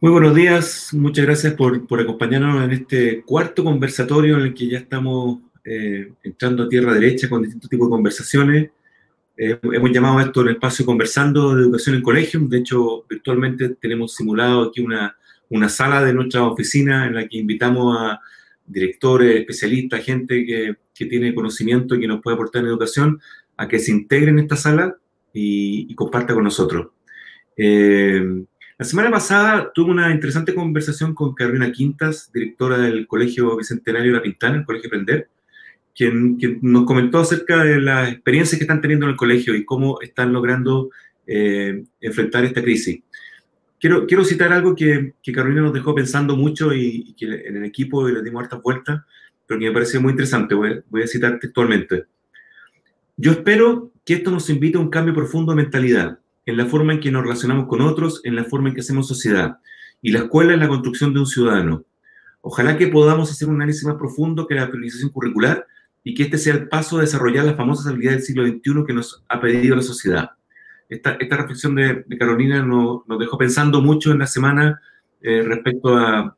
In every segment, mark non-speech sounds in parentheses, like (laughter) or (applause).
Muy buenos días, muchas gracias por, por, acompañarnos en este cuarto conversatorio en el que ya estamos eh, entrando a tierra derecha con distintos tipos de conversaciones. Eh, hemos llamado a esto el espacio Conversando de Educación en Colegio. De hecho, virtualmente tenemos simulado aquí una, una sala de nuestra oficina en la que invitamos a directores, especialistas, gente que, que tiene conocimiento y que nos puede aportar en educación, a que se integre en esta sala y, y comparta con nosotros. Eh, la semana pasada tuve una interesante conversación con Carolina Quintas, directora del Colegio Bicentenario La Pintana, el Colegio Aprender, quien, quien, nos comentó acerca de las experiencias que están teniendo en el colegio y cómo están logrando eh, enfrentar esta crisis. Quiero, quiero citar algo que, que, Carolina nos dejó pensando mucho y, y, que en el equipo le dimos hartas vueltas, pero que me pareció muy interesante. Voy, voy a citar textualmente. Yo espero que esto nos invite a un cambio profundo de mentalidad en la forma en que nos relacionamos con otros, en la forma en que hacemos sociedad. Y la escuela es la construcción de un ciudadano. Ojalá que podamos hacer un análisis más profundo que la priorización curricular y que este sea el paso a desarrollar las famosas habilidades del siglo XXI que nos ha pedido la sociedad. Esta, esta reflexión de, de Carolina nos, nos, dejó pensando mucho en la semana eh, respecto a,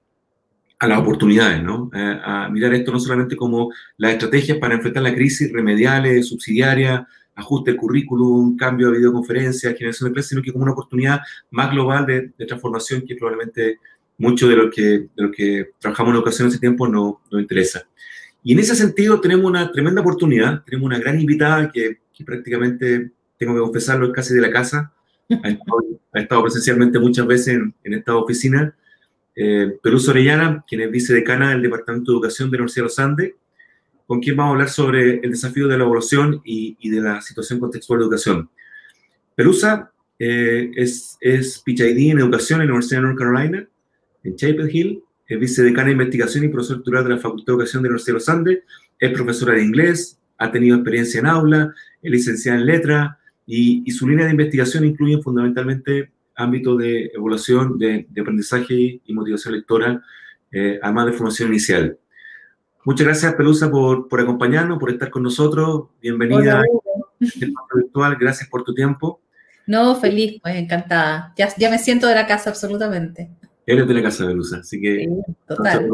a, las oportunidades, ¿no? Eh, a mirar esto no solamente como las estrategias para enfrentar la crisis remediales, subsidiarias, ajuste de currículum, cambio de videoconferencia, generación de clases, sino que como una oportunidad más global de, de transformación que probablemente mucho de lo que, de lo que trabajamos en educación ese tiempo no nos interesa. Y en ese sentido tenemos una tremenda oportunidad, tenemos una gran invitada que, que prácticamente, tengo que confesarlo, es casi de la casa, ha estado, ha estado presencialmente muchas veces en, en esta oficina, eh, Peluso Orellana, quien es vicedecana del Departamento de Educación de la Universidad de los Andes, con quien vamos a hablar sobre el desafío de la evaluación y, y de la situación contextual de educación. Pelusa eh, es, es PhD en educación en la Universidad de North Carolina, en Chapel Hill, es vicedecana de investigación y profesor titular de la Facultad de Educación de la Universidad de los Andes, es profesora de inglés, ha tenido experiencia en aula, es licenciada en letra y, y su línea de investigación incluye fundamentalmente ámbitos de evaluación, de, de, aprendizaje y motivación lectora, eh, además de formación inicial. Muchas gracias, Pelusa, por, por acompañarnos, por estar con nosotros. Bienvenida al virtual. Gracias por tu tiempo. No, feliz, pues encantada. Ya, ya me siento de la casa, absolutamente. Eres de la casa, Pelusa, así que sí, total.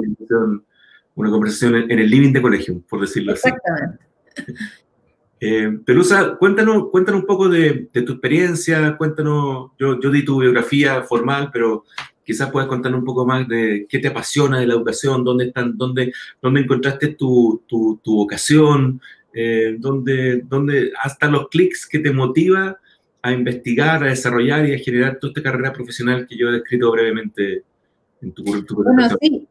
Una conversación, en el living de colegio, por decirlo Exactamente. así. (laughs) Eh, Pelusa, cuéntanos, cuéntanos un poco de, de, tu experiencia, cuéntanos, yo, yo di tu biografía formal, pero quizás puedas contarnos un poco más de qué te apasiona de la educación, dónde, están, dónde, dónde encontraste tu, tu, tu vocación, eh, dónde, dónde hasta los clics que te motiva a investigar, a desarrollar y a generar toda esta carrera profesional que yo he descrito brevemente en tu currículum. Bueno, sí.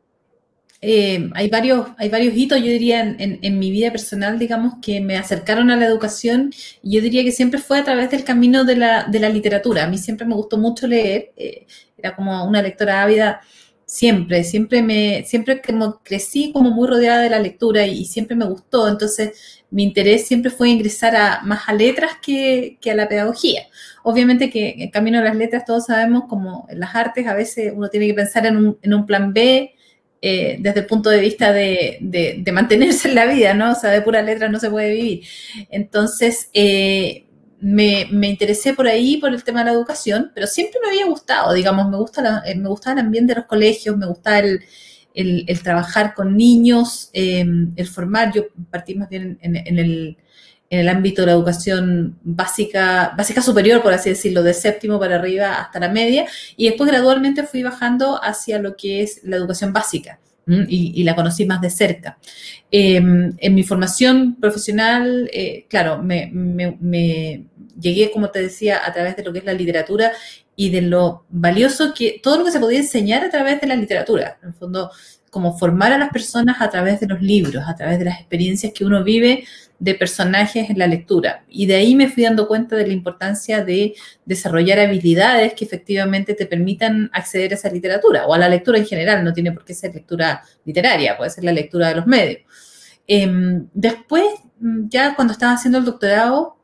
Eh, hay, varios, hay varios hitos, yo diría, en, en, en, mi vida personal, digamos, que me acercaron a la educación yo diría que siempre fue a través del camino de la, de la literatura. A mí siempre me gustó mucho leer, eh, era como una lectora ávida siempre, siempre me, siempre como crecí como muy rodeada de la lectura y, y, siempre me gustó, entonces mi interés siempre fue ingresar a, más a letras que, que, a la pedagogía. Obviamente que en camino de las letras todos sabemos como en las artes a veces uno tiene que pensar en un, en un plan B, eh, desde el punto de vista de, de, de, mantenerse en la vida, ¿no? O sea, de pura letra no se puede vivir. Entonces, eh, me, interesé por ahí, por el tema de la educación, pero siempre me había gustado, digamos, me, gusta la, me gustaba el ambiente de los colegios, me gustaba el, trabajar con niños, eh, el formar, yo partí más bien en, en, el, en el ámbito de la educación básica, básica superior, por así decirlo, de séptimo para arriba hasta la media, y después gradualmente fui bajando hacia lo que es la educación básica. Y, la conocí más de cerca. Eh, en mi formación profesional, eh, claro, me, me, llegué, como te decía, a través de lo que es la literatura y de lo valioso que todo lo que se podía enseñar a través de la literatura. En el fondo, como formar a las personas a través de los libros, a través de las experiencias que uno vive de personajes en la lectura. Y de ahí me fui dando cuenta de la importancia de desarrollar habilidades que efectivamente te permitan acceder a esa literatura o a la lectura en general, no tiene por qué ser lectura literaria, puede ser la lectura de los medios. Eh, después, ya cuando estaba haciendo el doctorado,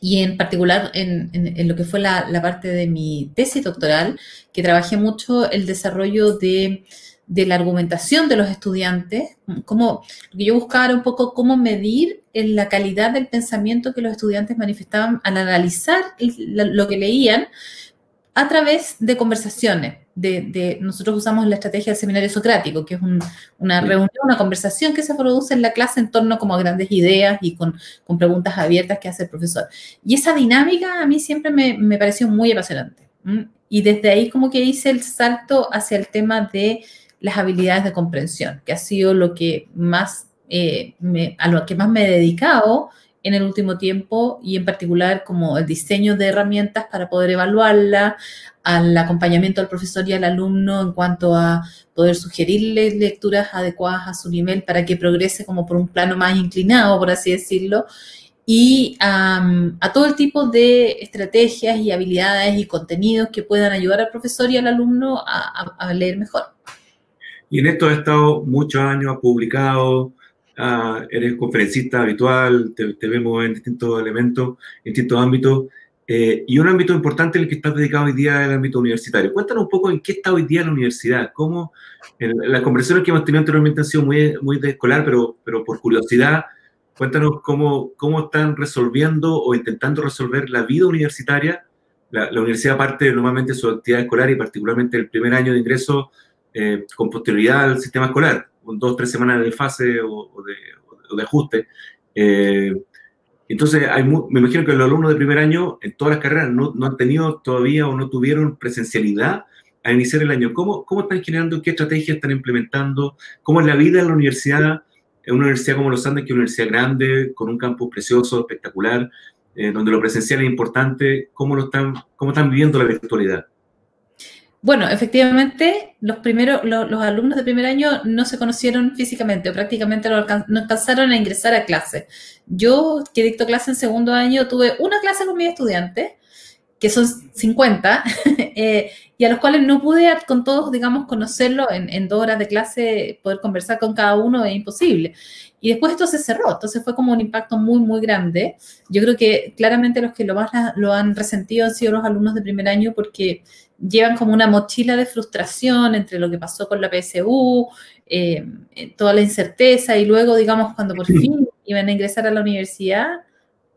y en particular en, lo que fue la, parte de mi tesis doctoral, que trabajé mucho el desarrollo de de la argumentación de los estudiantes, como lo que yo buscaba era un poco cómo medir la calidad del pensamiento que los estudiantes manifestaban al analizar lo que leían, a través de conversaciones. De, nosotros usamos la estrategia del seminario socrático, que es una reunión, una conversación que se produce en la clase en torno como a grandes ideas y con, preguntas abiertas que hace el profesor. Y esa dinámica a mí siempre me, me pareció muy apasionante. Y desde ahí como que hice el salto hacia el tema de las habilidades de comprensión, que ha sido lo que más, eh, a lo que más me he dedicado en el último tiempo y en particular como el diseño de herramientas para poder evaluarla, al acompañamiento al profesor y al alumno en cuanto a poder sugerirle lecturas adecuadas a su nivel para que progrese como por un plano más inclinado, por así decirlo, y a todo el tipo de estrategias y habilidades y contenidos que puedan ayudar al profesor y al alumno a, leer mejor. Y en esto has estado muchos años, has publicado, ah, eres conferencista habitual, te, vemos en distintos elementos, en distintos ámbitos, eh, y un ámbito importante en el que estás dedicado hoy día es el ámbito universitario. Cuéntanos un poco en qué está hoy día la universidad, cómo las conversaciones que hemos tenido anteriormente han sido muy, muy de escolar, pero, pero por curiosidad, Cuéntanos cómo, cómo están resolviendo o intentando resolver la vida universitaria. La, universidad parte normalmente de su actividad escolar y particularmente el primer año de ingreso eh, con posterioridad al sistema escolar, con dos o tres semanas de fase o, de, ajuste. Eh, entonces, hay me imagino que los alumnos de primer año en todas las carreras no, no, han tenido todavía o no tuvieron presencialidad a iniciar el año. ¿Cómo, ¿Cómo están generando? ¿Qué estrategias están implementando? ¿Cómo es la vida en la universidad es una universidad como los Andes, que es una universidad grande, con un campus precioso, espectacular, eh, donde lo presencial es importante. ¿Cómo, lo están, ¿Cómo están viviendo la virtualidad? Bueno, efectivamente, los primeros, los, alumnos de primer año no se conocieron físicamente o prácticamente no, alcanzaron a ingresar a clase. Yo, que dicto clase en segundo año, tuve una clase con mis estudiantes, que son 50, (laughs) eh, y a los cuales no pude con todos, digamos, conocerlo en, dos horas de clase, poder conversar con cada uno es imposible. Y después esto se cerró, entonces fue como un impacto muy, muy grande. Yo creo que claramente los que lo más lo han resentido han sido los alumnos de primer año porque llevan como una mochila de frustración entre lo que pasó con la PSU, eh, toda la incerteza y luego, digamos, cuando por (laughs) fin iban a ingresar a la universidad,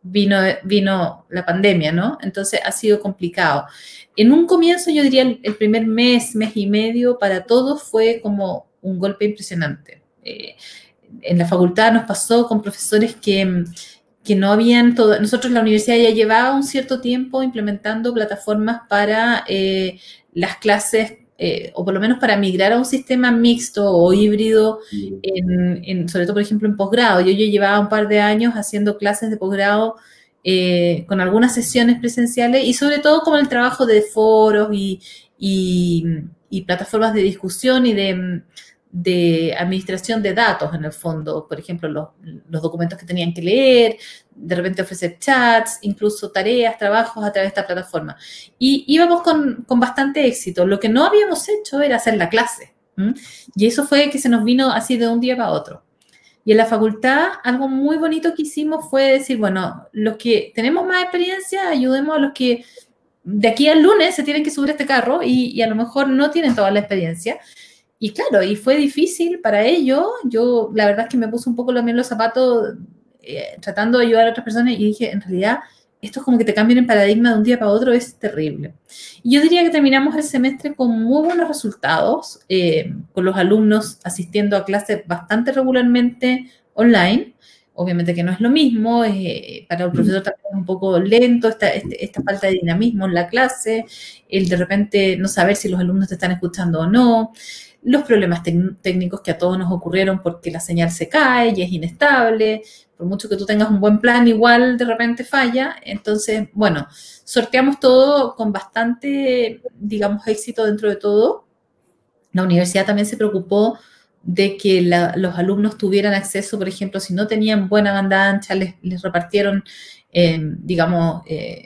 vino, vino la pandemia, ¿no? Entonces ha sido complicado. En un comienzo, yo diría, el, primer mes, mes y medio, para todos fue como un golpe impresionante. Eh, en la facultad nos pasó con profesores que, que no habían todo, nosotros la universidad ya llevaba un cierto tiempo implementando plataformas para eh, las clases eh, o por lo menos para migrar a un sistema mixto o híbrido, en, sobre todo, por ejemplo, en posgrado. Yo, yo llevaba un par de años haciendo clases de posgrado eh, con algunas sesiones presenciales y sobre todo como el trabajo de foros y, y plataformas de discusión y de de administración de datos en el fondo, por ejemplo, los, documentos que tenían que leer, de repente ofrecer chats, incluso tareas, trabajos a través de esta plataforma. Y íbamos con, bastante éxito. Lo que no habíamos hecho era hacer la clase. Y eso fue que se nos vino así de un día para otro. Y en la facultad, algo muy bonito que hicimos fue decir, bueno, los que tenemos más experiencia, ayudemos a los que de aquí al lunes se tienen que subir este carro y a lo mejor no tienen toda la experiencia. Y claro, y fue difícil para ello. Yo la verdad es que me puse un poco también los zapatos eh, tratando de ayudar a otras personas y dije, en realidad, esto es como que te cambian el paradigma de un día para otro, es terrible. Y yo diría que terminamos el semestre con muy buenos resultados, eh, con los alumnos asistiendo a clases bastante regularmente online. Obviamente que no es lo mismo, eh, para el profesor también es un poco lento esta, este, esta falta de dinamismo en la clase, el de repente no saber si los alumnos te están escuchando o no los problemas técnicos que a todos nos ocurrieron porque la señal se cae y es inestable, por mucho que tú tengas un buen plan, igual de repente falla. Entonces, bueno, sorteamos todo con bastante, digamos, éxito dentro de todo. La universidad también se preocupó de que los alumnos tuvieran acceso, por ejemplo, si no tenían buena banda ancha, les, repartieron, eh, digamos, eh,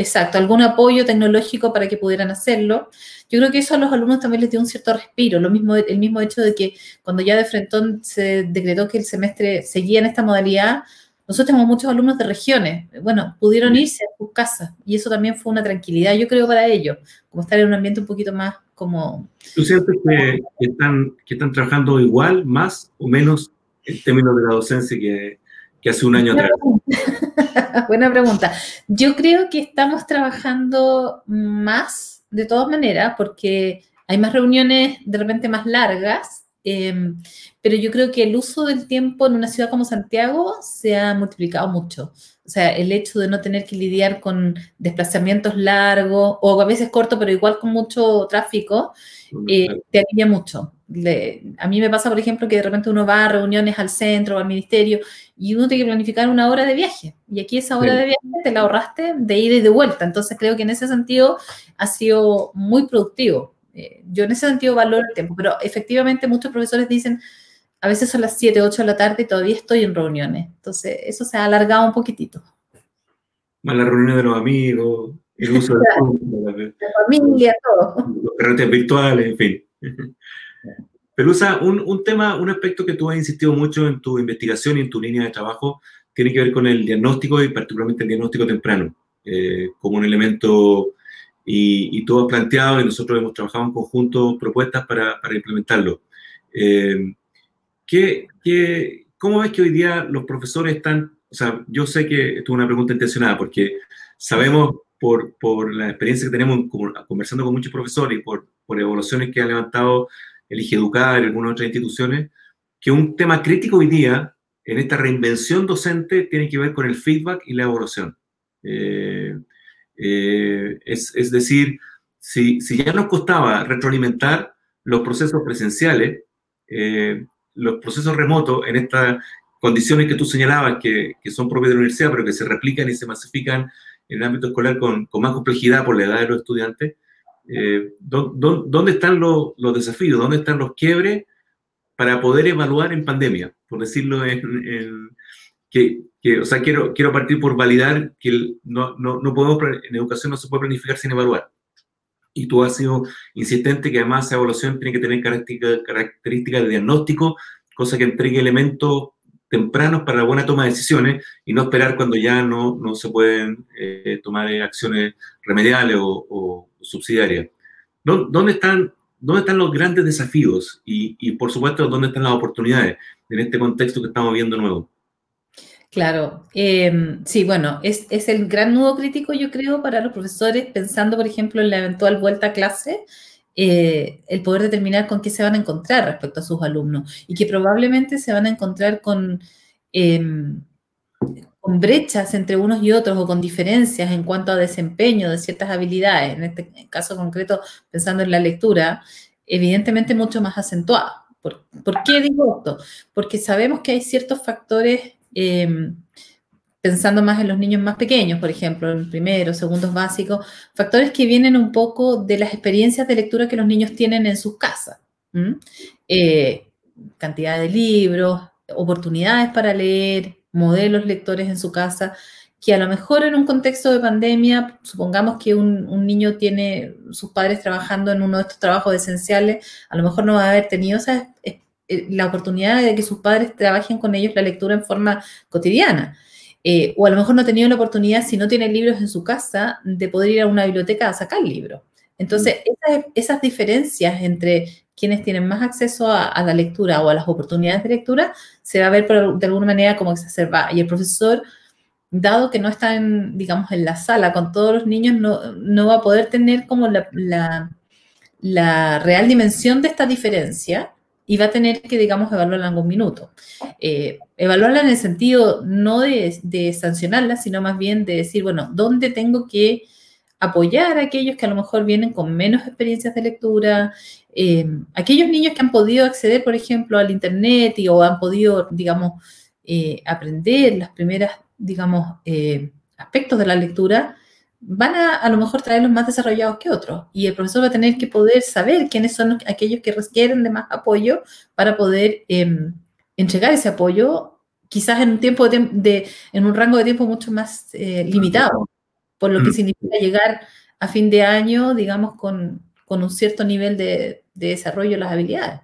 Exacto, algún apoyo tecnológico para que pudieran hacerlo. Yo creo que eso a los alumnos también les dio un cierto respiro, lo mismo, el mismo hecho de que cuando ya de frente se decretó que el semestre seguía en esta modalidad, nosotros tenemos muchos alumnos de regiones, bueno, pudieron irse a sus casas y eso también fue una tranquilidad, yo creo, para ellos, como estar en un ambiente un poquito más como... ¿Tú sientes que, están, que están trabajando igual, más o menos en términos de la docencia que, que hace un año atrás? (laughs) Buena pregunta. Yo creo que estamos trabajando más, de todas maneras, porque hay más reuniones de repente más largas, em, pero yo creo que el uso del tiempo en una ciudad como Santiago se ha multiplicado mucho. O sea, el hecho de no tener que lidiar con desplazamientos largos o a veces cortos, pero igual con mucho tráfico, eh, te alivia mucho. A mí me pasa, por ejemplo, que de repente uno va a reuniones al centro o al ministerio y uno tiene que planificar una hora de viaje. Y aquí esa hora de viaje te la ahorraste de ida y de vuelta. Entonces creo que en ese sentido ha sido muy productivo. Eh, yo en ese sentido valoro el tiempo, pero efectivamente muchos profesores dicen, a veces son las 7, 8 de la tarde y todavía estoy en reuniones. Entonces eso se ha alargado un poquitito. Más la reunión de los amigos, el uso de (laughs) la familia, todo. Los carretes virtuales, en fin. Pelusa, un, un, tema, un aspecto que tú has insistido mucho en tu investigación y en tu línea de trabajo tiene que ver con el diagnóstico y particularmente el diagnóstico temprano, eh, como un elemento, y, y, tú has planteado y nosotros hemos trabajado en conjunto propuestas para, para implementarlo. Eh, ¿qué, qué, ¿Cómo ves que hoy día los profesores están, o sea, yo sé que esto es una pregunta intencionada porque sabemos por, por la experiencia que tenemos conversando con muchos profesores y por, por evaluaciones que ha levantado el Educar y algunas otras instituciones, que un tema crítico hoy día en esta reinvención docente tiene que ver con el feedback y la evaluación. Eh, eh, es, decir, si, ya nos costaba retroalimentar los procesos presenciales, eh, los procesos remotos en estas condiciones que tú señalabas, que, son propias de la universidad, pero que se replican y se masifican en el ámbito escolar con más complejidad por la edad de los estudiantes, eh, ¿dónde están los, desafíos? ¿Dónde están los quiebres para poder evaluar en pandemia? Por decirlo en... que, que, o sea, quiero, quiero partir por validar que no, no, no, podemos, en educación no se puede planificar sin evaluar. Y tú has sido insistente que además esa evaluación tiene que tener características característica de diagnóstico, cosa que entregue elementos tempranos para la buena toma de decisiones y no esperar cuando ya no, no se pueden eh, tomar acciones remediales o subsidiarias. ¿Dónde están, ¿Dónde están los grandes desafíos y, y, por supuesto, dónde están las oportunidades en este contexto que estamos viendo nuevo? Claro, eh, sí, bueno, es, es, el gran nudo crítico, yo creo, para los profesores, pensando, por ejemplo, en la eventual vuelta a clase, eh, el poder determinar con qué se van a encontrar respecto a sus alumnos y que probablemente se van a encontrar con, eh, con brechas entre unos y otros o con diferencias en cuanto a desempeño de ciertas habilidades, en este caso concreto pensando en la lectura, evidentemente mucho más acentuada. ¿Por, ¿por qué digo esto? Porque sabemos que hay ciertos factores eh, pensando más en los niños más pequeños, por ejemplo, en primeros, segundos básicos, factores que vienen un poco de las experiencias de lectura que los niños tienen en sus casas. Eh, cantidad de libros, oportunidades para leer, modelos lectores en su casa, que a lo mejor en un contexto de pandemia, supongamos que un, un, niño tiene sus padres trabajando en uno de estos trabajos esenciales, a lo mejor no va a haber tenido esa, eh, la oportunidad de que sus padres trabajen con ellos la lectura en forma cotidiana. Eh, o a lo mejor no ha tenido la oportunidad, si no tiene libros en su casa, de poder ir a una biblioteca a sacar libros. Entonces, mm. esas, esas, diferencias entre quienes tienen más acceso a, la lectura o a las oportunidades de lectura, se va a ver de alguna manera como exacerbada. Y el profesor, dado que no está, en, digamos, en la sala con todos los niños, no, va a poder tener como la, real dimensión de esta diferencia y va a tener que, digamos, evaluarla en algún minuto. Eh, evaluarla en el sentido no de, sancionarla, sino más bien de decir, bueno, ¿dónde tengo que apoyar a aquellos que a lo mejor vienen con menos experiencias de lectura? Eh, aquellos niños que han podido acceder, por ejemplo, al Internet y, o han podido, digamos, eh, aprender las primeras, digamos, eh, aspectos de la lectura, van a a lo mejor traerlos más desarrollados que otros. Y el profesor va a tener que poder saber quiénes son los, aquellos que requieren de más apoyo para poder eh, entregar ese apoyo, quizás en un tiempo de, de, en un rango de tiempo mucho más eh, limitado, por lo que mm. significa llegar a fin de año, digamos, con, con un cierto nivel de, de, desarrollo de las habilidades.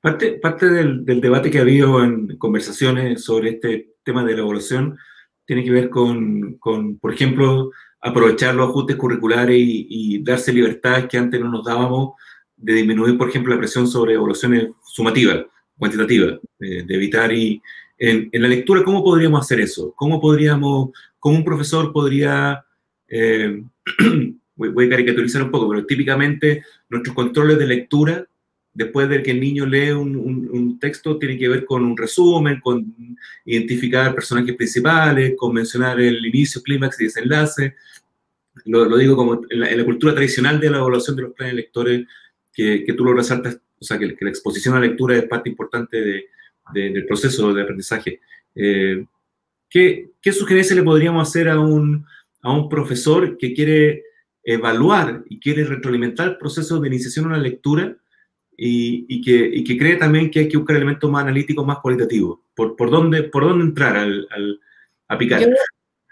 Parte, parte del, del, debate que ha habido en conversaciones sobre este tema de la evaluación tiene que ver con, con por ejemplo, aprovechar los ajustes curriculares y, y, darse libertades que antes no nos dábamos de disminuir, por ejemplo, la presión sobre evaluaciones sumativas, cuantitativas, de, de evitar y en, la lectura, ¿cómo podríamos hacer eso? ¿Cómo podríamos, cómo un profesor podría, eh, (clears throat) voy, a caricaturizar un poco, pero típicamente nuestros controles de lectura, después de que el niño lee un, texto, tiene que ver con un resumen, con identificar personajes principales, con mencionar el inicio, clímax y desenlace. Lo, digo como en la, cultura tradicional de la evaluación de los planes lectores, que, que tú lo resaltas, o sea, que, la exposición a la lectura es parte importante de, del proceso de aprendizaje. Eh, ¿qué, ¿qué, le podríamos hacer a un, a un profesor que quiere evaluar y quiere retroalimentar el proceso de iniciación a una lectura y, que, y, que, cree también que hay que buscar elementos más analíticos, más cualitativos? ¿Por, por, dónde, por dónde entrar al, al a picar?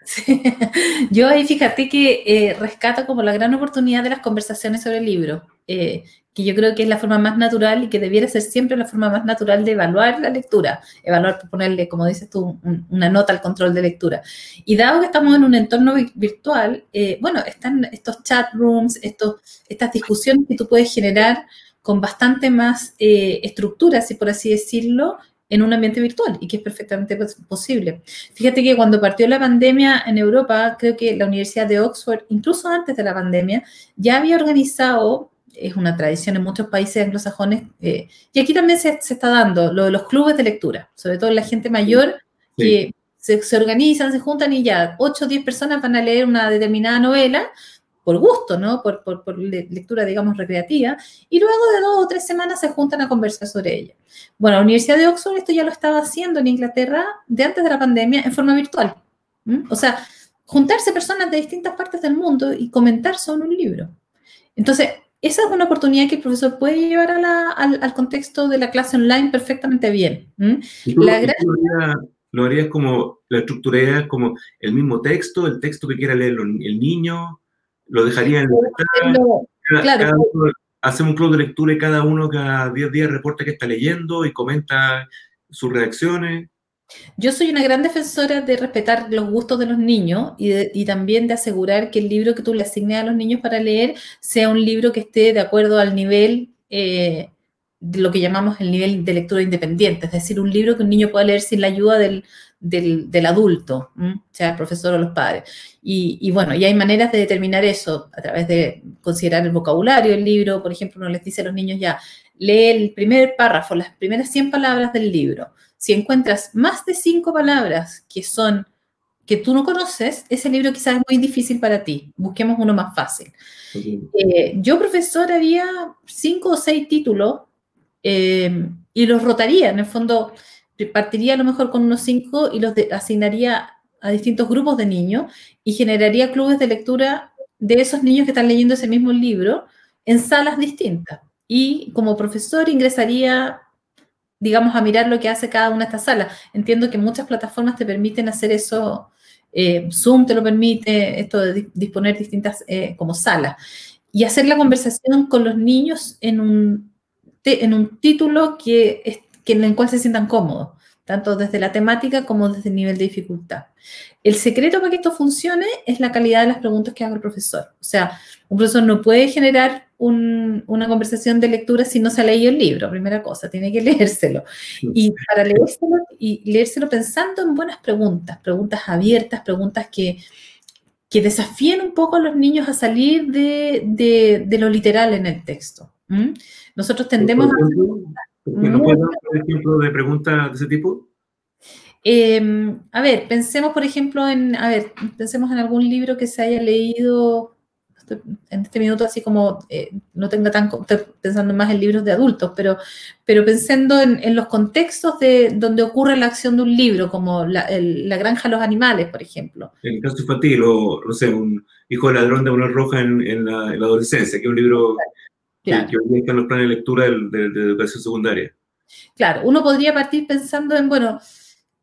(laughs) ahí fíjate que eh, rescato como la gran oportunidad de las conversaciones sobre el libro. Eh, que yo creo que es la forma más natural y que debiera ser siempre la forma más natural de evaluar la lectura, evaluar, ponerle, como dices tú, una nota al control de lectura. Y dado que estamos en un entorno virtual, eh, bueno, están estos chat rooms, estos, estas discusiones que tú puedes generar con bastante más eh, estructura, si por así decirlo, en un ambiente virtual y que es perfectamente posible. Fíjate que cuando partió la pandemia en Europa, creo que la Universidad de Oxford, incluso antes de la pandemia, ya había organizado es una tradición en muchos países anglosajones, eh, y aquí también se, está dando lo de los clubes de lectura, sobre todo la gente mayor que se, organizan, se juntan y ya 8 o 10 personas van a leer una determinada novela por gusto, ¿no? Por, por, lectura, digamos, recreativa, y luego de dos o tres semanas se juntan a conversar sobre ella. Bueno, la Universidad de Oxford esto ya lo estaba haciendo en Inglaterra de antes de la pandemia en forma virtual. O sea, juntarse personas de distintas partes del mundo y comentar sobre un libro. Entonces, esa es una oportunidad que el profesor puede llevar al, contexto de la clase online perfectamente bien. lo, harías, como, la estructura como el mismo texto, el texto que quiera leer el niño, lo dejaría en el claro. hacemos un club de lectura y cada uno cada 10 días reporta que está leyendo y comenta sus reacciones. Yo soy una gran defensora de respetar los gustos de los niños y, también de asegurar que el libro que tú le asignes a los niños para leer sea un libro que esté de acuerdo al nivel eh, de lo que llamamos el nivel de lectura independiente, es decir, un libro que un niño pueda leer sin la ayuda del, adulto, sea el profesor o los padres. Y, y, bueno, y hay maneras de determinar eso a través de considerar el vocabulario del libro. Por ejemplo, uno les dice a los niños ya, lee el primer párrafo, las primeras 100 palabras del libro si encuentras más de cinco palabras que son que tú no conoces, ese libro quizás es muy difícil para ti. Busquemos uno más fácil. Eh, yo, profesor, haría cinco o seis títulos eh, y los rotaría. En el fondo, partiría a lo mejor con unos cinco y los asignaría a distintos grupos de niños y generaría clubes de lectura de esos niños que están leyendo ese mismo libro en salas distintas. Y como profesor ingresaría digamos, a mirar lo que hace cada una de estas salas. Entiendo que muchas plataformas te permiten hacer eso, eh, Zoom te lo permite, esto de disponer distintas eh, como salas, y hacer la conversación con los niños en un, en un título que, que en el cual se sientan cómodos tanto desde la temática como desde el nivel de dificultad. El secreto para que esto funcione es la calidad de las preguntas que haga el profesor. O sea, un profesor no puede generar una conversación de lectura si no se ha leído el libro, primera cosa, tiene que (laughs) leérselo. Y para leérselo, y leérselo pensando en buenas preguntas, preguntas abiertas, preguntas que, que desafíen un poco a los niños a salir de, lo literal en el texto. Nosotros tendemos a ¿No puedes dar un ejemplo de preguntas de ese tipo? Em, a ver, pensemos, por ejemplo, en, a ver, pensemos en algún libro que se haya leído en este minuto, así como eh, no tenga tan, pensando más en libros de adultos, pero, pero pensando en, los contextos de donde ocurre la acción de un libro, como la, granja de los animales, por ejemplo. En el caso infantil, o no sé, un hijo de ladrón de una roja en, la, adolescencia, que es un libro Claro. Que, hoy están los planes de lectura de, educación secundaria. Claro, uno podría partir pensando en, bueno,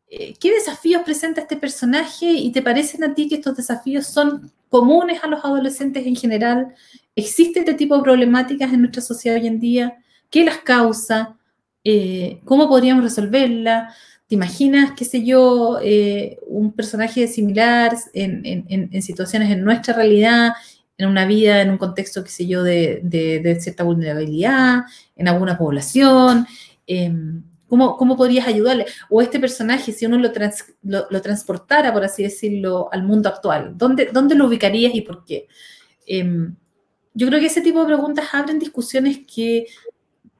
eh, ¿qué desafíos presenta este personaje y te parecen a ti que estos desafíos son comunes a los adolescentes en general? ¿Existe este tipo de problemáticas en nuestra sociedad hoy en día? ¿Qué las causa? Eh, ¿Cómo podríamos resolverla? ¿Te imaginas, qué sé yo, eh, un personaje similar en, en, situaciones en nuestra realidad en una vida, en un contexto, qué sé yo, de, cierta vulnerabilidad, en alguna población. Em, ¿Cómo, ¿Cómo, podrías ayudarle? O este personaje, si uno lo, lo, transportara, por así decirlo, al mundo actual, ¿dónde, dónde lo ubicarías y por qué? Em, yo creo que ese tipo de preguntas abren discusiones que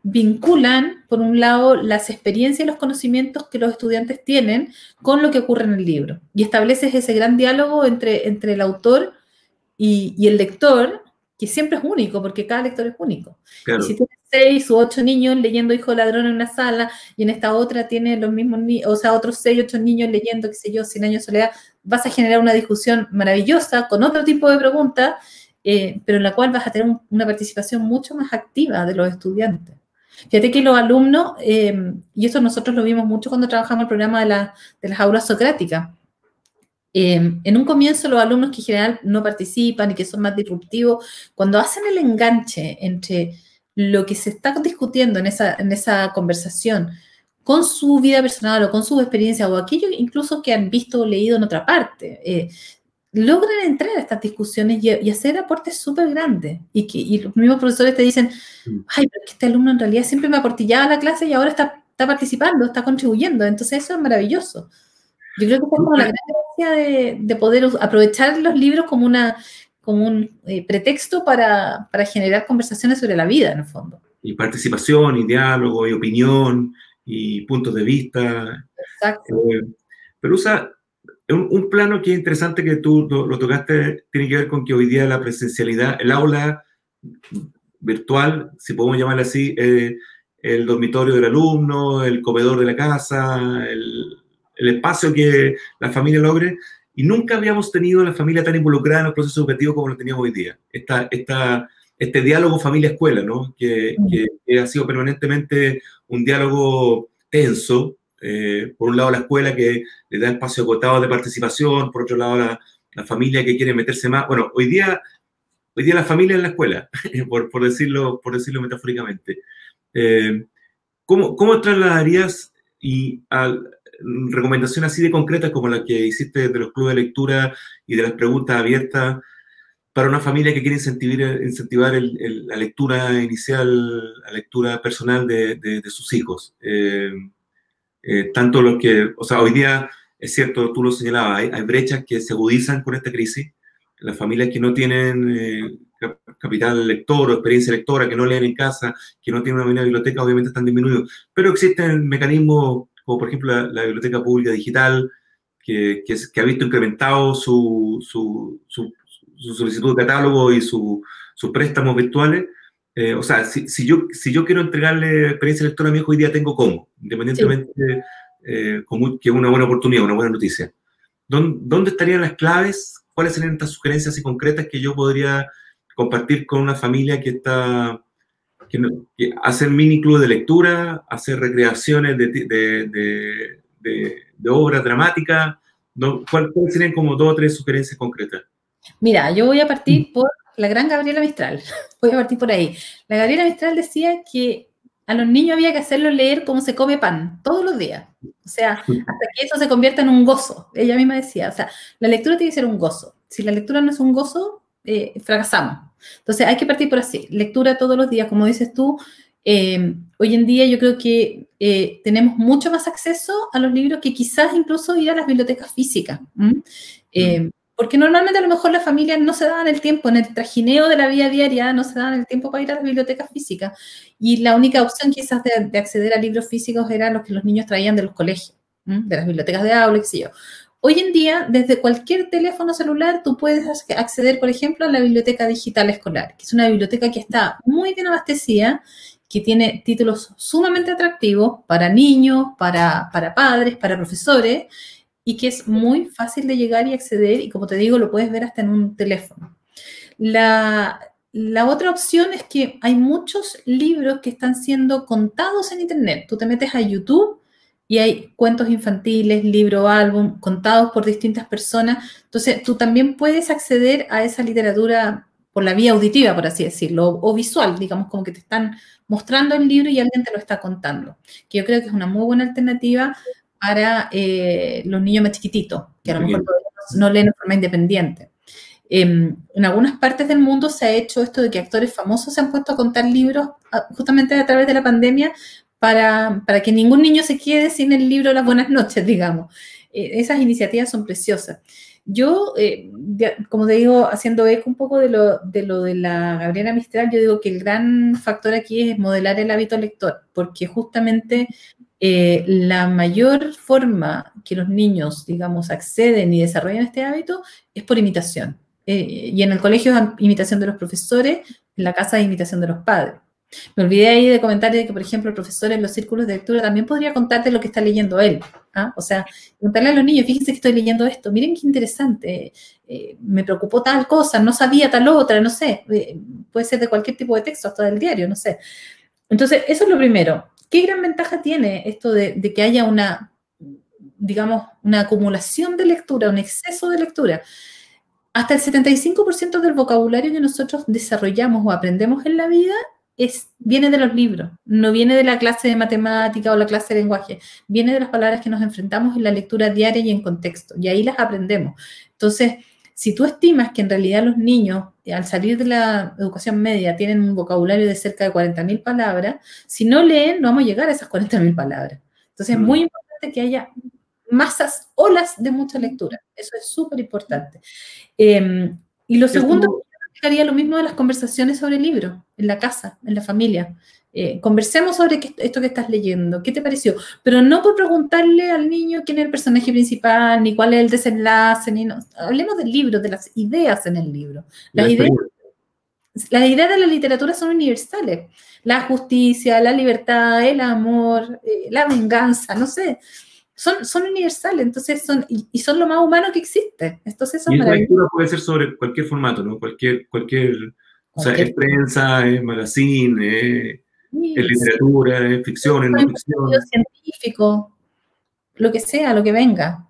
vinculan, por un lado, las experiencias y los conocimientos que los estudiantes tienen con lo que ocurre en el libro. Y estableces ese gran diálogo entre, entre el autor y, y el lector, que siempre es único, porque cada lector es único. Y si tienes seis u ocho niños leyendo Hijo Ladrón en una sala, y en esta otra tiene los mismos, o sea, otros seis, ocho niños leyendo, qué sé yo, Cien años de soledad, vas a generar una discusión maravillosa con otro tipo de preguntas, eh, pero en la cual vas a tener una participación mucho más activa de los estudiantes. Fíjate que los alumnos, eh, y esto nosotros lo vimos mucho cuando trabajamos el programa de, de las aulas socráticas, Em, en un comienzo los alumnos que en general no participan y que son más disruptivos, cuando hacen el enganche entre lo que se está discutiendo en esa, en esa conversación con su vida personal o con su experiencia o aquello incluso que han visto o leído en otra parte, eh, logran entrar a estas discusiones y, hacer aportes súper grandes. Y, que, y los mismos profesores te dicen, ay, pero este alumno en realidad siempre me aportillaba la clase y ahora está, está participando, está contribuyendo. Entonces eso es maravilloso. Yo creo que es como la gran gracia de, poder aprovechar los libros como, una, como un eh, pretexto para, generar conversaciones sobre la vida, en el fondo. Y participación, y diálogo, y opinión, y puntos de vista. Exacto. Eh, pero usa un, plano que es interesante que tú lo, tocaste, tiene que ver con que hoy día la presencialidad, el aula virtual, si podemos llamarla así, eh, el dormitorio del alumno, el comedor de la casa, el, el espacio que la familia logre. Y nunca habíamos tenido la familia tan involucrada en el proceso educativo como lo teníamos hoy día. Esta, esta, este diálogo familia-escuela, ¿no? Que, que, ha sido permanentemente un diálogo tenso. Eh, por un lado la escuela que le da espacio agotado de participación, por otro lado la, la, familia que quiere meterse más. Bueno, hoy día, hoy día la familia en la escuela, (laughs) por, por, decirlo, por decirlo metafóricamente. Eh, ¿cómo, ¿Cómo trasladarías y al, recomendaciones así de concretas como la que hiciste de los clubes de lectura y de las preguntas abiertas para una familia que quiere incentivar, incentivar la lectura inicial, la lectura personal de, sus hijos. Eh, eh, tanto los que, o sea, hoy día, es cierto, tú lo señalabas, hay, brechas que se agudizan con esta crisis. Las familias que no tienen eh, capital lector o experiencia lectora, que no leen en casa, que no tienen una biblioteca, obviamente están disminuidos. Pero existen mecanismos por ejemplo la, Biblioteca Pública Digital, que, que, ha visto incrementado su, su, solicitud de catálogo y sus préstamos virtuales. Eh, o sea, si, si, yo, si yo quiero entregarle experiencia lectora a mi hijo, hoy día tengo cómo, independientemente, eh, que es una buena oportunidad, una buena noticia. ¿Dónde, ¿Dónde, estarían las claves? ¿Cuáles serían estas sugerencias y concretas que yo podría compartir con una familia que está que, hacer mini club de lectura, hacer recreaciones de, de, de, obras dramáticas. ¿Cuáles serían como dos o tres sugerencias concretas? Mira, yo voy a partir mm. por la gran Gabriela Mistral. (laughs) Voy a partir por ahí. La Gabriela Mistral decía que a los niños había que hacerlos leer cómo se come pan todos los días. O sea, hasta que eso se convierta en un gozo. Ella misma decía, o sea, la lectura tiene que ser un gozo. Si la lectura no es un gozo, eh, fracasamos. Entonces hay que partir por así, lectura todos los días, como dices tú. Eh, hoy en día yo creo que eh, tenemos mucho más acceso a los libros que quizás incluso ir a las bibliotecas físicas. Eh, porque normalmente a lo mejor las familias no se daban el tiempo, en el trajineo de la vida diaria no se daban el tiempo para ir a las bibliotecas físicas. Y la única opción quizás de, acceder a libros físicos era los que los niños traían de los colegios, de las bibliotecas de aula, qué sé yo. Hoy en día, desde cualquier teléfono celular, tú puedes acceder, por ejemplo, a la biblioteca digital escolar, que es una biblioteca que está muy bien abastecida, que tiene títulos sumamente atractivos para niños, para, padres, para profesores, y que es muy fácil de llegar y acceder, y como te digo, lo puedes ver hasta en un teléfono. La, la otra opción es que hay muchos libros que están siendo contados en Internet. Tú te metes a YouTube y hay cuentos infantiles, libro, álbum, contados por distintas personas. Entonces, tú también puedes acceder a esa literatura por la vía auditiva, por así decirlo, o, visual, digamos, como que te están mostrando el libro y alguien te lo está contando, que yo creo que es una muy buena alternativa para eh, los niños más chiquititos, que a lo mejor no leen de forma independiente. Em, en algunas partes del mundo se ha hecho esto de que actores famosos se han puesto a contar libros justamente a través de la pandemia para, que ningún niño se quede sin el libro Las Buenas Noches, digamos. Eh, esas iniciativas son preciosas. Yo, eh, como te digo, haciendo eco un poco de lo, de lo de la Gabriela Mistral, yo digo que el gran factor aquí es modelar el hábito lector, porque justamente eh, la mayor forma que los niños, digamos, acceden y desarrollan este hábito es por imitación. y en el colegio es imitación de los profesores, en la casa es imitación de los padres. Me olvidé ahí de comentar de que, por ejemplo, el profesor en los círculos de lectura también podría contarte lo que está leyendo él. ¿ah? O sea, contarle a los niños, fíjense que estoy leyendo esto, miren qué interesante, eh, me preocupó tal cosa, no sabía tal otra, no sé, eh, puede ser de cualquier tipo de texto, hasta del diario, no sé. Entonces, eso es lo primero. ¿Qué gran ventaja tiene esto de, de que haya una, digamos, una acumulación de lectura, un exceso de lectura? Hasta el 75% del vocabulario que nosotros desarrollamos o aprendemos en la vida viene de los libros, no viene de la clase de matemática o la clase de lenguaje, viene de las palabras que nos enfrentamos en la lectura diaria y en contexto, y ahí las aprendemos. Entonces, si tú estimas que en realidad los niños eh, al salir de la educación media tienen un vocabulario de cerca de 40.000 palabras, si no leen, no vamos a llegar a esas 40.000 palabras. Entonces, es mm. muy importante que haya masas, olas de mucha lectura. Eso es súper importante. Em, y lo segundo haría lo mismo de las conversaciones sobre el libro, en la casa, en la familia. Eh, conversemos sobre esto que estás leyendo, ¿qué te pareció? Pero no por preguntarle al niño quién es el personaje principal, ni cuál es el desenlace, ni no. Hablemos del libro, de las ideas en el libro. Las, ideas, las ideas de la literatura son universales. La justicia, la libertad, el amor, eh, la venganza, no sé son, universales, entonces son, y, son lo más humano que existe. Entonces y la lectura puede ser sobre cualquier formato, ¿no? Cualquier, cualquier, o sea, es prensa, es magazine, es, literatura, es ficción, es no ficción. científico, lo que sea, lo que venga.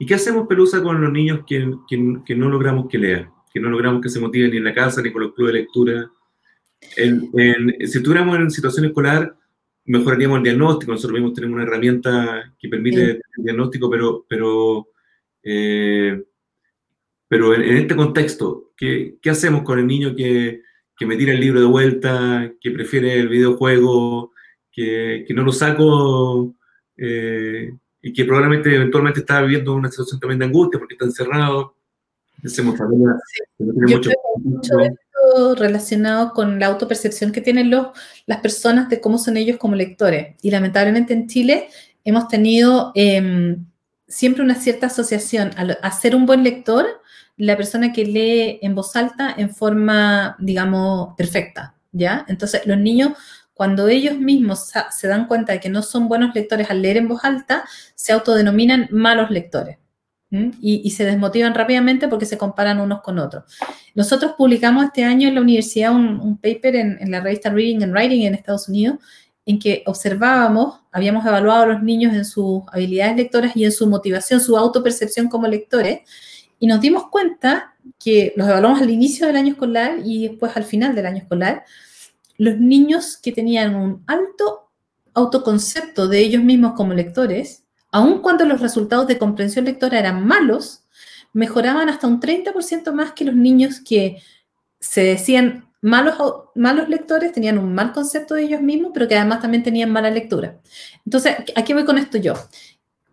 ¿Y qué hacemos, Pelusa, con los niños que, que, que no logramos que lean? Que no logramos que se motiven ni en la casa, ni con los clubes de lectura. En, si estuviéramos en situación escolar, mejoraríamos el diagnóstico. Nosotros mismos tenemos una herramienta que permite el diagnóstico, pero, pero, eh, pero en, este contexto, ¿qué, ¿qué, hacemos con el niño que, que, me tira el libro de vuelta, que prefiere el videojuego, que, que no lo saco eh, y que probablemente eventualmente está viviendo una situación también de angustia porque está encerrado? Hacemos familia no tiene mucho relacionado con la autopercepción que tienen los, las personas de cómo son ellos como lectores. Y lamentablemente en Chile hemos tenido em, siempre una cierta asociación a, ser un buen lector, la persona que lee en voz alta en forma, digamos, perfecta, ¿ya? Entonces, los niños, cuando ellos mismos se dan cuenta de que no son buenos lectores al leer en voz alta, se autodenominan malos lectores. Y, se desmotivan rápidamente porque se comparan unos con otros. Nosotros publicamos este año en la universidad un, paper en, la revista Reading and Writing en Estados Unidos en que observábamos, habíamos evaluado a los niños en sus habilidades lectoras y en su motivación, su autopercepción como lectores, y nos dimos cuenta que los evaluamos al inicio del año escolar y después al final del año escolar, los niños que tenían un alto autoconcepto de ellos mismos como lectores, aun cuando los resultados de comprensión lectora eran malos, mejoraban hasta un 30% más que los niños que se decían malos, malos lectores, tenían un mal concepto de ellos mismos, pero que además también tenían mala lectura. Entonces, ¿a qué voy con esto yo?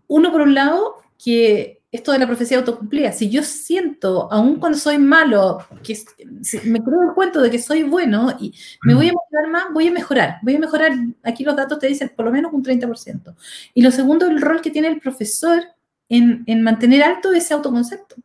Uno, por un lado, que esto de la profecía autocumplida, si yo siento, aun cuando soy malo, que me creo el cuento de que soy bueno y me voy a motivar más, voy a mejorar, voy a mejorar, aquí los datos te dicen por lo menos un 30%. Y lo segundo, el rol que tiene el profesor en, en mantener alto ese autoconcepto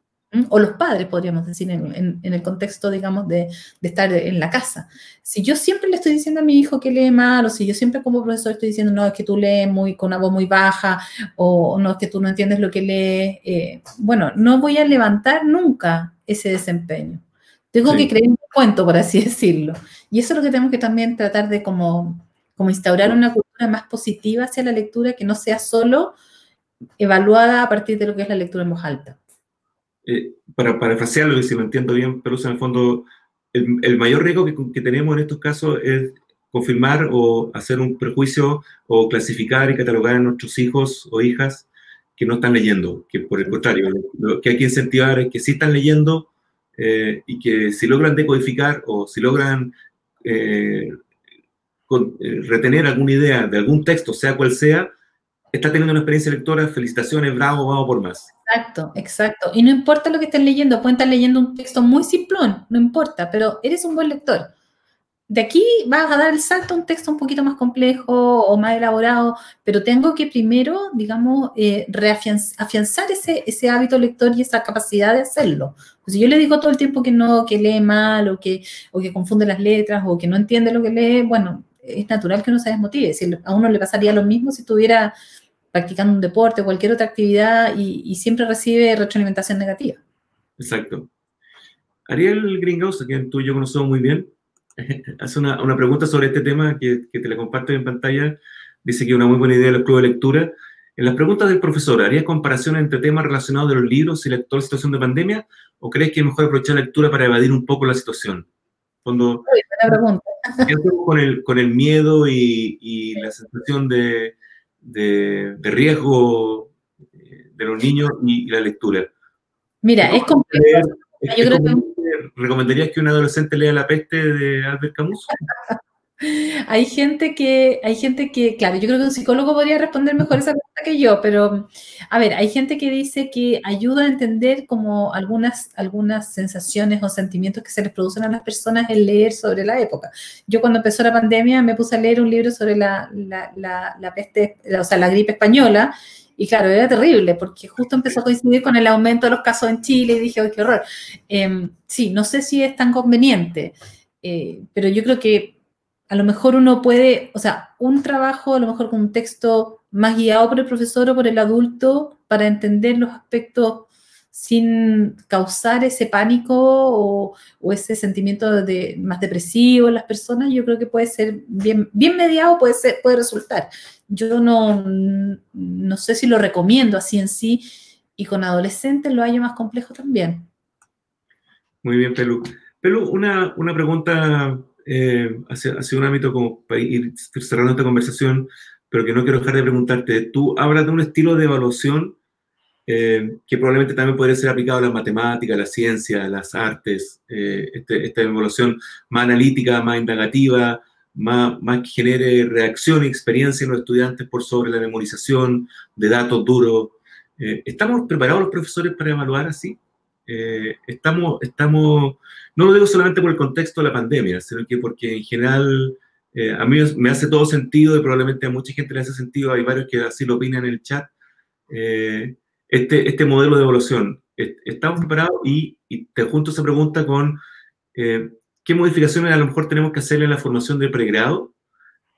o los padres, podríamos decir, en, el contexto, digamos, de, estar en la casa. Si yo siempre le estoy diciendo a mi hijo que lee mal, o si yo siempre como profesor estoy diciendo, no, es que tú lees muy, con una voz muy baja, o no, es que tú no entiendes lo que lees, eh, bueno, no voy a levantar nunca ese desempeño. Tengo que creer un cuento, por así (laughs) decirlo. Y eso es lo que tenemos que también tratar de como, como instaurar una cultura más positiva hacia la lectura, que no sea solo evaluada a partir de lo que es la lectura en voz alta. Eh, para parafrasearlo, y si lo entiendo bien, pero en el fondo, el, mayor riesgo que, tenemos en estos casos es confirmar o hacer un prejuicio o clasificar y catalogar a nuestros hijos o hijas que no están leyendo, que por el contrario, lo que hay que incentivar es que sí están leyendo eh, y que si logran decodificar o si logran eh, eh, retener alguna idea de algún texto, sea cual sea, está teniendo una experiencia lectora, felicitaciones, bravo, vamos por más. Exacto, exacto. Y no importa lo que estén leyendo, pueden estar leyendo un texto muy simplón, no importa, pero eres un buen lector de aquí vas a dar el salto a un texto un poquito más complejo o más elaborado, pero tengo que primero, digamos, eh, afianzar ese, ese hábito lector y esa capacidad de hacerlo. Pues si yo le digo todo el tiempo que no, que lee mal o que, o que confunde las letras o que no entiende lo que lee, bueno, es natural que uno se desmotive. Si a uno le pasaría lo mismo si estuviera practicando un deporte o cualquier otra actividad y, y siempre recibe retroalimentación negativa. Exacto. Ariel Gringos, a quien tú y yo conocemos muy bien, (laughs) hace una, una, pregunta sobre este tema que, que, te la comparto en pantalla. Dice que una muy buena idea los clubes de lectura. En las preguntas del profesor, ¿haría comparación entre temas relacionados de los libros y la actual situación de pandemia? ¿O crees que es mejor aprovechar la lectura para evadir un poco la situación? Cuando, con, el, con el miedo y, y la sensación de, de, de, riesgo eh, de los niños y, y la lectura. Mira, es complejo. Yo creo que ¿Recomendarías que un adolescente lea La peste de Albert Camus? Hay gente que, hay gente que, claro, yo creo que un psicólogo podría responder mejor esa pregunta que yo, pero a ver, hay gente que dice que ayuda a entender como algunas, algunas sensaciones o sentimientos que se les producen a las personas el leer sobre la época. Yo cuando empezó la pandemia me puse a leer un libro sobre la, la, la, la peste, o sea, la gripe española, y claro, era terrible porque justo empezó a coincidir con el aumento de los casos en Chile y dije, ¡ay, qué horror! Eh, sí, no sé si es tan conveniente, eh, pero yo creo que a lo mejor uno puede, o sea, un trabajo, a lo mejor con un texto más guiado por el profesor o por el adulto para entender los aspectos sin causar ese pánico o, ese sentimiento de, más depresivo en las personas, yo creo que puede ser bien, bien mediado, puede, ser, puede resultar. Yo no, no sé si lo recomiendo así en sí, y con adolescentes lo hay más complejo también. Muy bien, Pelu. Pelu, una pregunta eh, hacia, hacia, un ámbito como para ir cerrando esta conversación, pero que no quiero dejar de preguntarte. Tú hablas de un estilo de evaluación eh, que probablemente también podría ser aplicado a las matemáticas, a la ciencia, a las artes, eh, este, esta evaluación más analítica, más indagativa, más, más que genere reacción y experiencia en los estudiantes por sobre la memorización de datos duros. Eh, ¿Estamos preparados los profesores para evaluar así? Eh, estamos, estamos, no lo digo solamente por el contexto de la pandemia, sino que porque en general eh, a mí me hace todo sentido y probablemente a mucha gente le hace sentido, hay varios que así lo opinan en el chat. Eh, este, este modelo de evaluación. ¿Estamos preparados? Y, y te junto esa pregunta con eh, qué modificaciones a lo mejor tenemos que hacer en la formación de pregrado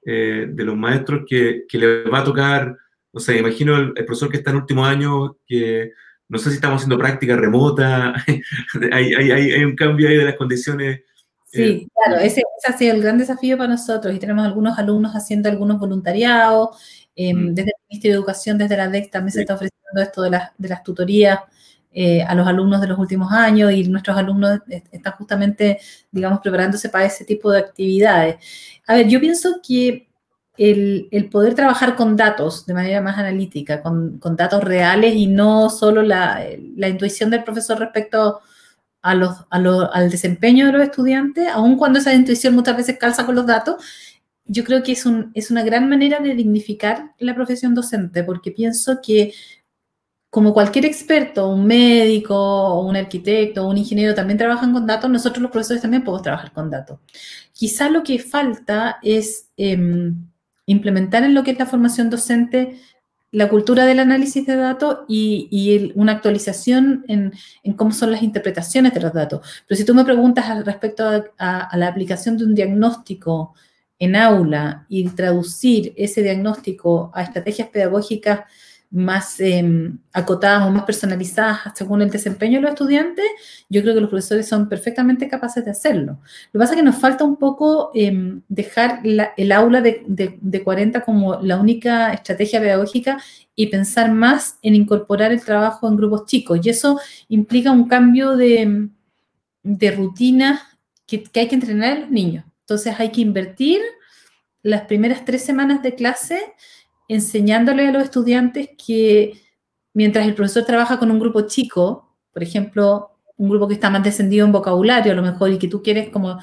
eh, de los maestros que, que les va a tocar, o sea, imagino el, el, profesor que está en último año, que no sé si estamos haciendo práctica remota, (laughs) hay, hay, hay, un cambio ahí de las condiciones. Sí, eh, claro, ese, ese, ha sido el gran desafío para nosotros y tenemos algunos alumnos haciendo algunos voluntariados. Eh, mm. Desde el Ministerio de Educación, desde la DEC también sí. se está ofreciendo esto de, la, de las tutorías eh, a los alumnos de los últimos años y nuestros alumnos están justamente, digamos, preparándose para ese tipo de actividades. A ver, yo pienso que el, poder trabajar con datos de manera más analítica, con, datos reales y no solo la, intuición del profesor respecto a los, al desempeño de los estudiantes, aun cuando esa intuición muchas veces calza con los datos, yo creo que es, un, es una gran manera de dignificar la profesión docente, porque pienso que como cualquier experto, un médico, un arquitecto, un ingeniero también trabajan con datos, nosotros los profesores también podemos trabajar con datos. Quizá lo que falta es eh, implementar en lo que es la formación docente la cultura del análisis de datos y, una actualización en, cómo son las interpretaciones de los datos. Pero si tú me preguntas al respecto a la aplicación de un diagnóstico en aula y traducir ese diagnóstico a estrategias pedagógicas más eh, acotadas o más personalizadas según el desempeño de los estudiantes, yo creo que los profesores son perfectamente capaces de hacerlo. Lo que pasa es que nos falta un poco eh, dejar la, el aula de, de, de, 40 como la única estrategia pedagógica y pensar más en incorporar el trabajo en grupos chicos. Y eso implica un cambio de, de rutina que, que hay que entrenar a los niños. Entonces hay que invertir las primeras tres semanas de clase enseñándole a los estudiantes que mientras el profesor trabaja con un grupo chico, por ejemplo, un grupo que está más descendido en vocabulario a lo mejor y que tú quieres como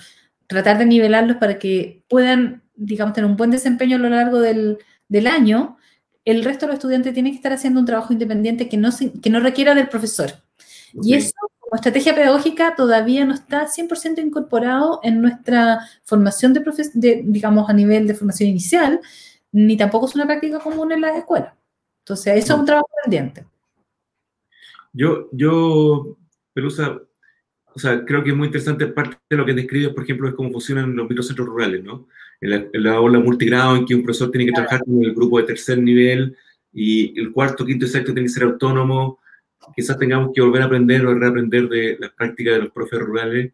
tratar de nivelarlos para que puedan digamos, tener un buen desempeño a lo largo del, del año, el resto de los estudiantes tienen que estar haciendo un trabajo independiente que no, que no requiera del profesor. Y eso, como estrategia pedagógica, todavía no está 100% incorporado en nuestra formación de, de, digamos, a nivel de formación inicial, ni tampoco es una práctica común en las escuelas. Entonces, eso es un trabajo pendiente. Yo, yo, Pelusa, o sea, creo que es muy interesante parte de lo que describes, por ejemplo, es cómo funcionan los microcentros rurales, ¿no? En la, aula multigrado en que un profesor tiene que trabajar con el grupo de tercer nivel y el cuarto, quinto y sexto tiene que ser autónomo. Quizás tengamos que volver a aprender o reaprender de las prácticas de los profes rurales.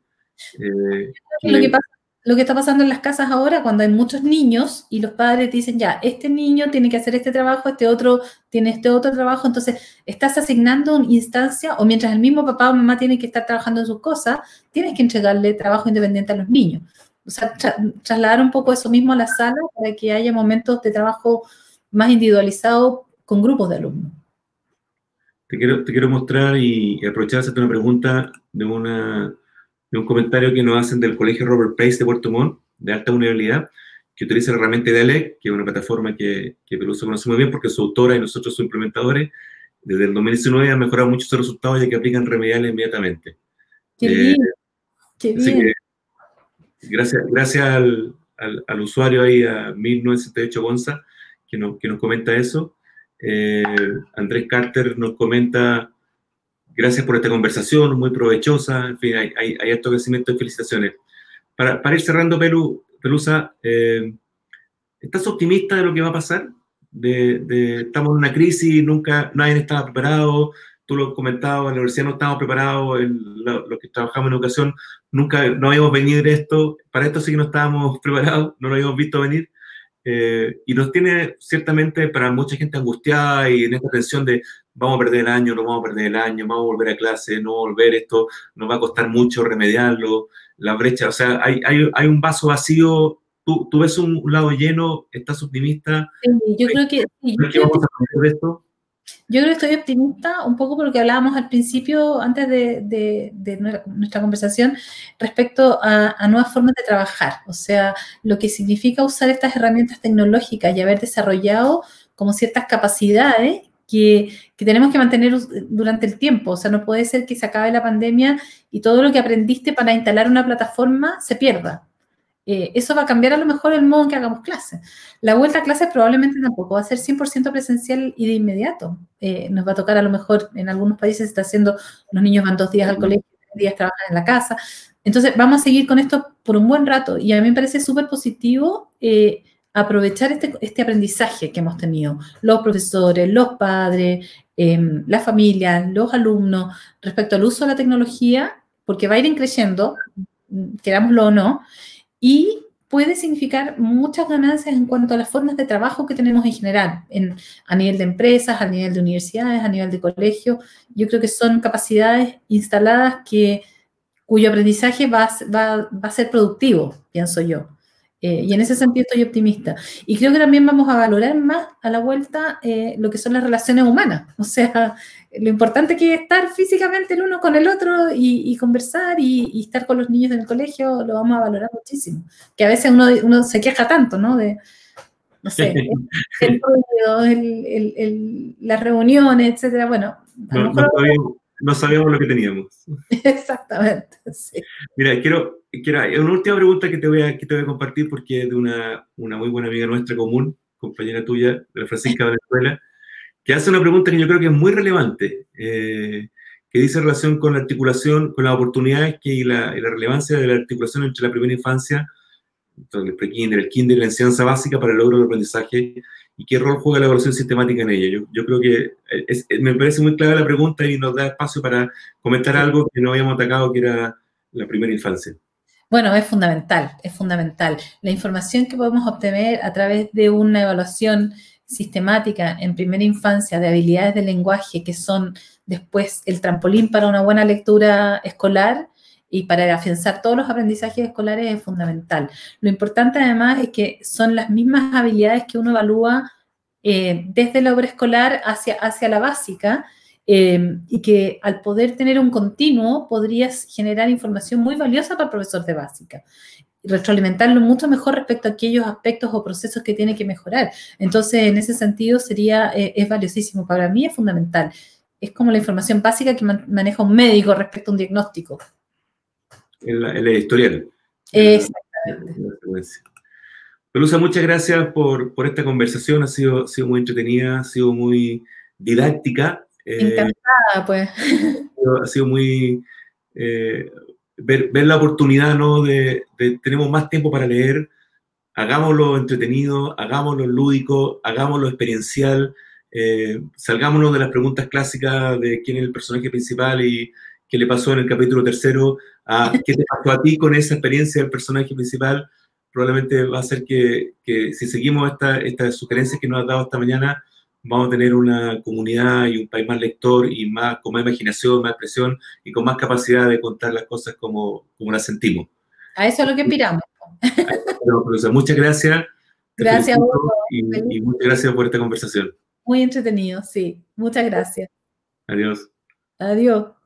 Eh, lo que pasa lo que está pasando en las casas ahora cuando hay muchos niños y los padres dicen, ya, este niño tiene que hacer este trabajo, este otro tiene este otro trabajo, entonces estás asignando una instancia o mientras el mismo papá o mamá tiene que estar trabajando en sus cosas, tienes que entregarle trabajo independiente a los niños. O sea, trasladar un poco eso mismo a la sala para que haya momentos de trabajo más individualizado con grupos de alumnos. Te quiero, te quiero mostrar y aprovechar hacerte una pregunta de una de un comentario que nos hacen del Colegio Robert Place de Puerto Montt, de alta universidad, que utiliza la herramienta DELEC, que es una plataforma que, que Pelusa conoce muy bien porque su autora y nosotros sus implementadores, desde el 2019 han mejorado mucho sus resultados ya que aplican remediales inmediatamente. Qué eh, bien, qué bien. gracias, gracias al, al, usuario ahí, a 1978 Gonza, que nos, que nos comenta eso. Eh, Andrés Carter nos comenta Gracias por esta conversación, muy provechosa. En fin, hay, hay, hay crecimiento y felicitaciones. Para, para ir cerrando, Pelu, Pelusa, eh, ¿estás optimista de lo que va a pasar? De, estamos en una crisis, nunca nadie estaba preparado. Tú lo comentabas, en la universidad no estábamos preparados, los que trabajamos en educación nunca no habíamos venido de esto. Para esto sí que no estábamos (laughs) preparados, no lo habíamos visto venir. Eh, y nos tiene ciertamente para mucha gente angustiada y en esta tensión de vamos a perder el año, no vamos a perder el año, vamos a volver a clase, no volver esto, nos va a costar mucho remediarlo, la brecha, o sea, hay, hay, hay un vaso vacío, ¿Tú, ¿Tú, ves un, lado lleno, estás optimista. Sí, yo creo que... Sí, yo creo vamos a aprender de esto? Yo creo que estoy optimista un poco por lo que hablábamos al principio, antes de, nuestra conversación, respecto a, nuevas formas de trabajar. O sea, lo que significa usar estas herramientas tecnológicas y haber desarrollado como ciertas capacidades que, que, tenemos que mantener durante el tiempo. O sea, no puede ser que se acabe la pandemia y todo lo que aprendiste para instalar una plataforma se pierda. Eh, eso va a cambiar a lo mejor el modo en que hagamos clases. La vuelta a clases probablemente tampoco va a ser 100% presencial y de inmediato. Eh, nos va a tocar a lo mejor en algunos países está haciendo, los niños van dos días al colegio, tres días trabajan en la casa. Entonces vamos a seguir con esto por un buen rato y a mí me parece súper positivo eh, aprovechar este, este, aprendizaje que hemos tenido, los profesores, los padres, em, las familias, los alumnos, respecto al uso de la tecnología, porque va a ir creciendo, querámoslo o no, y puede significar muchas ganancias en cuanto a las formas de trabajo que tenemos en general, en, a nivel de empresas, a nivel de universidades, a nivel de colegios. Yo creo que son capacidades instaladas que, cuyo aprendizaje va, va, va a ser productivo, pienso yo. Eh, y en ese sentido estoy optimista. Y creo que también vamos a valorar más a la vuelta eh, lo que son las relaciones humanas. (laughs) O sea, lo importante que es estar físicamente el uno con el otro y, conversar y, estar con los niños en el colegio, lo vamos a valorar muchísimo. Que a veces uno, uno se queja tanto, ¿no? De, no sé, (laughs) el, el, las reuniones, etcétera. Bueno, a lo mejor no sabíamos lo que teníamos. (laughs) Exactamente. Mira, quiero, quiero, una última pregunta que te voy a, que te voy a compartir porque es de una, una muy buena amiga nuestra común, compañera tuya, de la Francisca Venezuela, que hace una pregunta que yo creo que es muy relevante, eh, que dice relación con la articulación, con las oportunidades que, y, la, y la relevancia de la articulación entre la primera infancia, el pre-kinder, el kinder la enseñanza básica para el logro del aprendizaje y qué rol juega la evaluación sistemática en ella. Yo, yo creo que me parece muy clara la pregunta y nos da espacio para comentar algo que no habíamos atacado, que era la primera infancia. Bueno, es fundamental, es fundamental. La información que podemos obtener a través de una evaluación sistemática en primera infancia de habilidades de lenguaje que son después el trampolín para una buena lectura escolar, y para afianzar todos los aprendizajes escolares es fundamental. Lo importante además es que son las mismas habilidades que uno evalúa eh, desde la obra escolar hacia, hacia la básica eh, y que al poder tener un continuo podrías generar información muy valiosa para el profesor de básica retroalimentarlo mucho mejor respecto a aquellos aspectos o procesos que tiene que mejorar. Entonces, en ese sentido, sería, eh, es valiosísimo. Para mí es fundamental. Es como la información básica que maneja un médico respecto a un diagnóstico. En el editorial. Exactamente. Pelusa, muchas gracias por, por, esta conversación. Ha sido, sido muy entretenida, ha sido muy didáctica. Eh, Encantada, pues. Ha sido, muy... Eh, ver, la oportunidad, ¿no? De, tenemos más tiempo para leer, hagámoslo entretenido, hagámoslo lúdico, hagámoslo experiencial, eh, salgámonos de las preguntas clásicas de quién es el personaje principal y qué le pasó en el capítulo tercero, a qué te pasó a ti con esa experiencia del personaje principal. Probablemente va a ser que, que si seguimos estas esta sugerencias que nos has dado esta mañana, vamos a tener una comunidad y un país más lector y más, con más imaginación, más expresión y con más capacidad de contar las cosas como, como las sentimos. A eso es lo que aspiramos. Muchas gracias. Gracias. Y, y muchas gracias por esta conversación. Muy entretenido, sí. Muchas gracias. Adiós. Adiós.